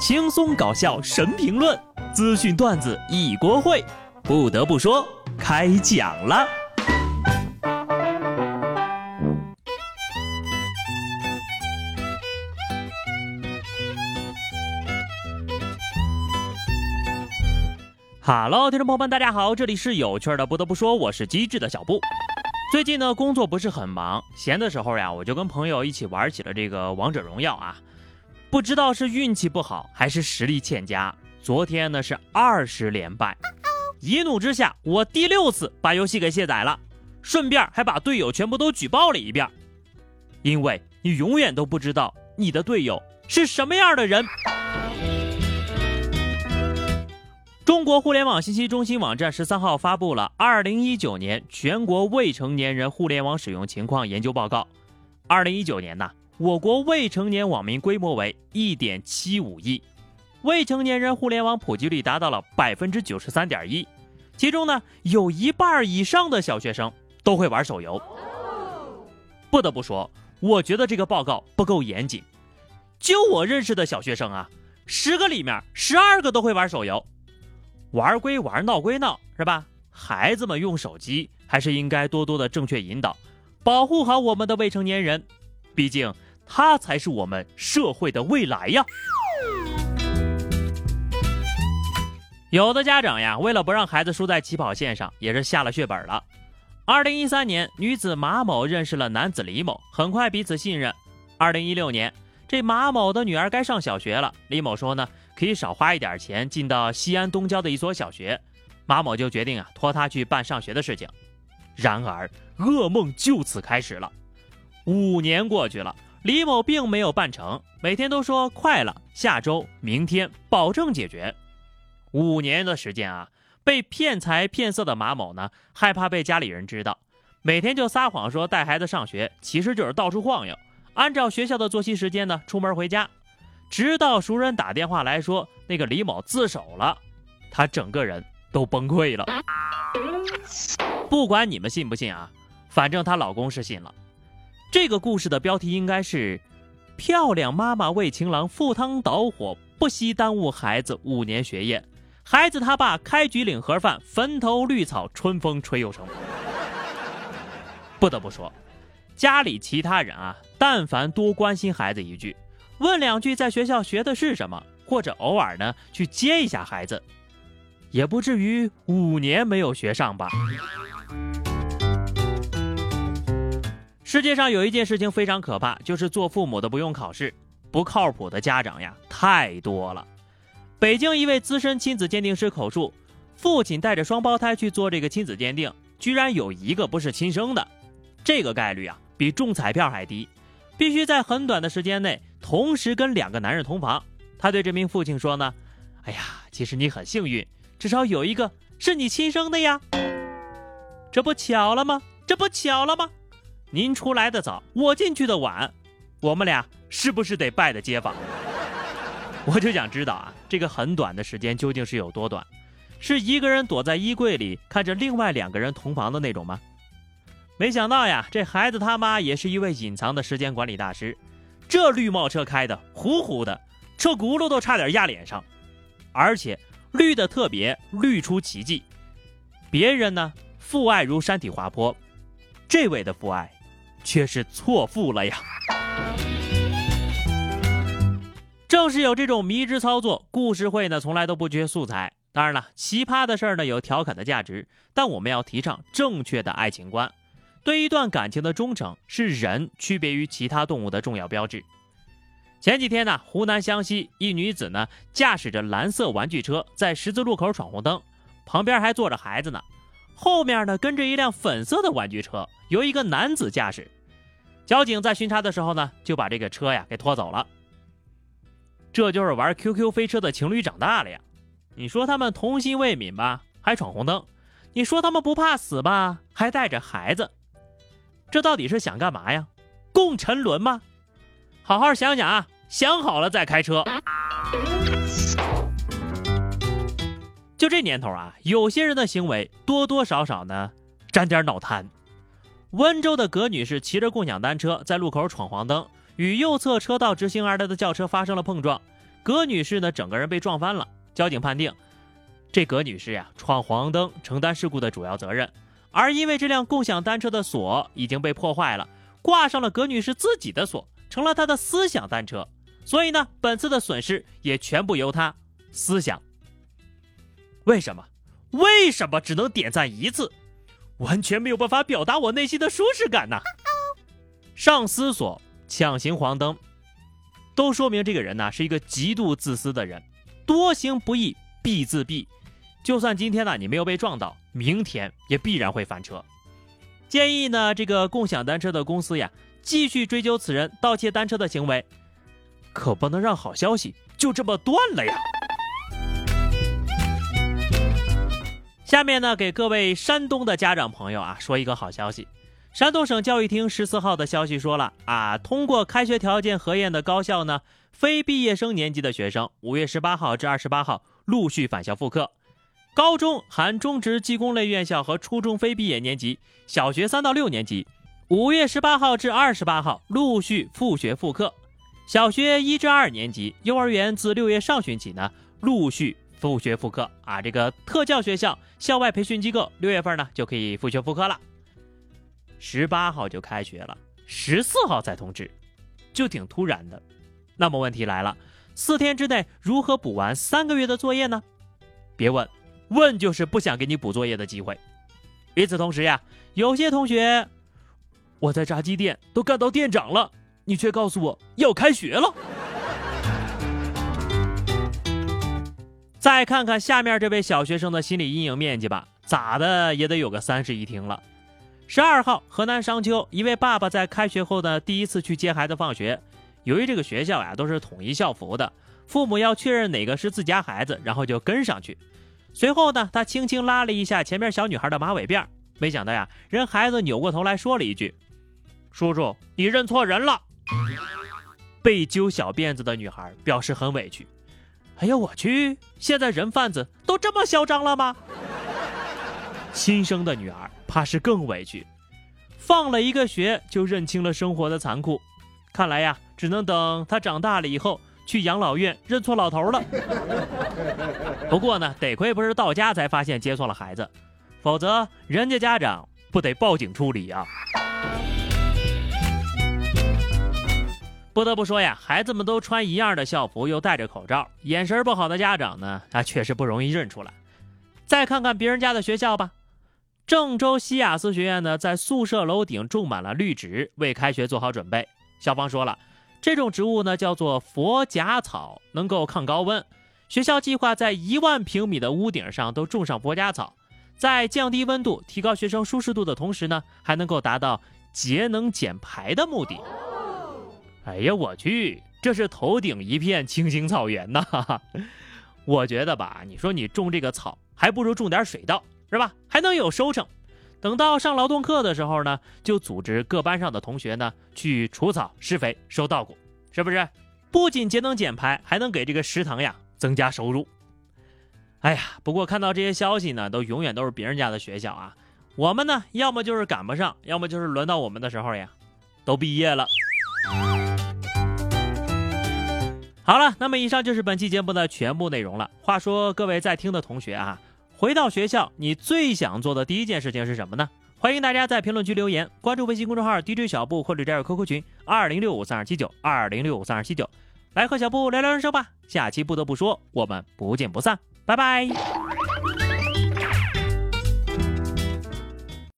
轻松搞笑神评论，资讯段子一锅烩。不得不说，开讲了。Hello，听众朋友们，大家好，这里是有趣的。不得不说，我是机智的小布。最近呢，工作不是很忙，闲的时候呀，我就跟朋友一起玩起了这个王者荣耀啊。不知道是运气不好还是实力欠佳，昨天呢是二十连败。一怒之下，我第六次把游戏给卸载了，顺便还把队友全部都举报了一遍。因为你永远都不知道你的队友是什么样的人。中国互联网信息中心网站十三号发布了二零一九年全国未成年人互联网使用情况研究报告。二零一九年呢？我国未成年网民规模为一点七五亿，未成年人互联网普及率达到了百分之九十三点一，其中呢，有一半以上的小学生都会玩手游。不得不说，我觉得这个报告不够严谨。就我认识的小学生啊，十个里面十二个都会玩手游。玩归玩，闹归闹，是吧？孩子们用手机还是应该多多的正确引导，保护好我们的未成年人，毕竟。他才是我们社会的未来呀！有的家长呀，为了不让孩子输在起跑线上，也是下了血本了。二零一三年，女子马某认识了男子李某，很快彼此信任。二零一六年，这马某的女儿该上小学了，李某说呢，可以少花一点钱进到西安东郊的一所小学，马某就决定啊，托他去办上学的事情。然而，噩梦就此开始了。五年过去了。李某并没有办成，每天都说快了，下周、明天保证解决。五年的时间啊，被骗财骗色的马某呢，害怕被家里人知道，每天就撒谎说带孩子上学，其实就是到处晃悠，按照学校的作息时间呢出门回家。直到熟人打电话来说那个李某自首了，他整个人都崩溃了。不管你们信不信啊，反正她老公是信了。这个故事的标题应该是“漂亮妈妈为情郎赴汤蹈火，不惜耽误孩子五年学业，孩子他爸开局领盒饭，坟头绿草春风吹又生。”不得不说，家里其他人啊，但凡多关心孩子一句，问两句在学校学的是什么，或者偶尔呢去接一下孩子，也不至于五年没有学上吧。世界上有一件事情非常可怕，就是做父母的不用考试，不靠谱的家长呀太多了。北京一位资深亲子鉴定师口述，父亲带着双胞胎去做这个亲子鉴定，居然有一个不是亲生的，这个概率啊比中彩票还低，必须在很短的时间内同时跟两个男人同房。他对这名父亲说呢：“哎呀，其实你很幸运，至少有一个是你亲生的呀，这不巧了吗？这不巧了吗？”您出来的早，我进去的晚，我们俩是不是得拜的街坊？我就想知道啊，这个很短的时间究竟是有多短？是一个人躲在衣柜里看着另外两个人同房的那种吗？没想到呀，这孩子他妈也是一位隐藏的时间管理大师。这绿帽车开的呼呼的，车轱辘都差点压脸上，而且绿的特别绿出奇迹。别人呢，父爱如山体滑坡，这位的父爱。却是错付了呀！正是有这种迷之操作，故事会呢从来都不缺素材。当然了，奇葩的事儿呢有调侃的价值，但我们要提倡正确的爱情观。对一段感情的忠诚，是人区别于其他动物的重要标志。前几天呢，湖南湘西一女子呢驾驶着蓝色玩具车在十字路口闯红灯，旁边还坐着孩子呢。后面呢跟着一辆粉色的玩具车，由一个男子驾驶。交警在巡查的时候呢，就把这个车呀给拖走了。这就是玩 QQ 飞车的情侣长大了呀！你说他们童心未泯吧，还闯红灯；你说他们不怕死吧，还带着孩子。这到底是想干嘛呀？共沉沦吗？好好想想啊，想好了再开车。就这年头啊，有些人的行为多多少少呢沾点脑瘫。温州的葛女士骑着共享单车在路口闯黄灯，与右侧车道直行而来的轿车发生了碰撞，葛女士呢整个人被撞翻了。交警判定，这葛女士呀闯黄灯，承担事故的主要责任。而因为这辆共享单车的锁已经被破坏了，挂上了葛女士自己的锁，成了她的思想单车。所以呢，本次的损失也全部由她思想。为什么？为什么只能点赞一次？完全没有办法表达我内心的舒适感呐！上思索，抢行黄灯，都说明这个人呢是一个极度自私的人。多行不义必自毙，就算今天呢你没有被撞到，明天也必然会翻车。建议呢这个共享单车的公司呀，继续追究此人盗窃单车的行为，可不能让好消息就这么断了呀！下面呢，给各位山东的家长朋友啊，说一个好消息。山东省教育厅十四号的消息说了啊，通过开学条件核验的高校呢，非毕业生年级的学生，五月十八号至二十八号陆续返校复课。高中含中职技工类院校和初中非毕业年级，小学三到六年级，五月十八号至二十八号陆续复学复课。小学一至二年级，幼儿园自六月上旬起呢，陆续。复学复课啊！这个特教学校、校外培训机构六月份呢就可以复学复课了。十八号就开学了，十四号再通知，就挺突然的。那么问题来了，四天之内如何补完三个月的作业呢？别问，问就是不想给你补作业的机会。与此同时呀，有些同学，我在炸鸡店都干到店长了，你却告诉我要开学了。再看看下面这位小学生的心理阴影面积吧，咋的也得有个三室一厅了。十二号，河南商丘一位爸爸在开学后的第一次去接孩子放学，由于这个学校呀都是统一校服的，父母要确认哪个是自家孩子，然后就跟上去。随后呢，他轻轻拉了一下前面小女孩的马尾辫，没想到呀，人孩子扭过头来说了一句：“叔叔，你认错人了。”被揪小辫子的女孩表示很委屈。哎呀，我去！现在人贩子都这么嚣张了吗？亲生的女儿怕是更委屈，放了一个学就认清了生活的残酷。看来呀，只能等她长大了以后去养老院认错老头了。不过呢，得亏不是到家才发现接错了孩子，否则人家家长不得报警处理啊。不得不说呀，孩子们都穿一样的校服，又戴着口罩，眼神不好的家长呢，他确实不容易认出来。再看看别人家的学校吧，郑州西雅思学院呢，在宿舍楼顶种满了绿植，为开学做好准备。校方说了，这种植物呢叫做佛甲草，能够抗高温。学校计划在一万平米的屋顶上都种上佛甲草，在降低温度、提高学生舒适度的同时呢，还能够达到节能减排的目的。哎呀，我去，这是头顶一片青青草原呐！我觉得吧，你说你种这个草，还不如种点水稻，是吧？还能有收成。等到上劳动课的时候呢，就组织各班上的同学呢去除草、施肥、收稻谷，是不是？不仅节能减排，还能给这个食堂呀增加收入。哎呀，不过看到这些消息呢，都永远都是别人家的学校啊，我们呢，要么就是赶不上，要么就是轮到我们的时候呀，都毕业了。好了，那么以上就是本期节目的全部内容了。话说，各位在听的同学啊，回到学校，你最想做的第一件事情是什么呢？欢迎大家在评论区留言，关注微信公众号 DJ 小布或者加入 QQ 群二零六五三二七九二零六五三二七九，来和小布聊聊人生吧。下期不得不说，我们不见不散，拜拜。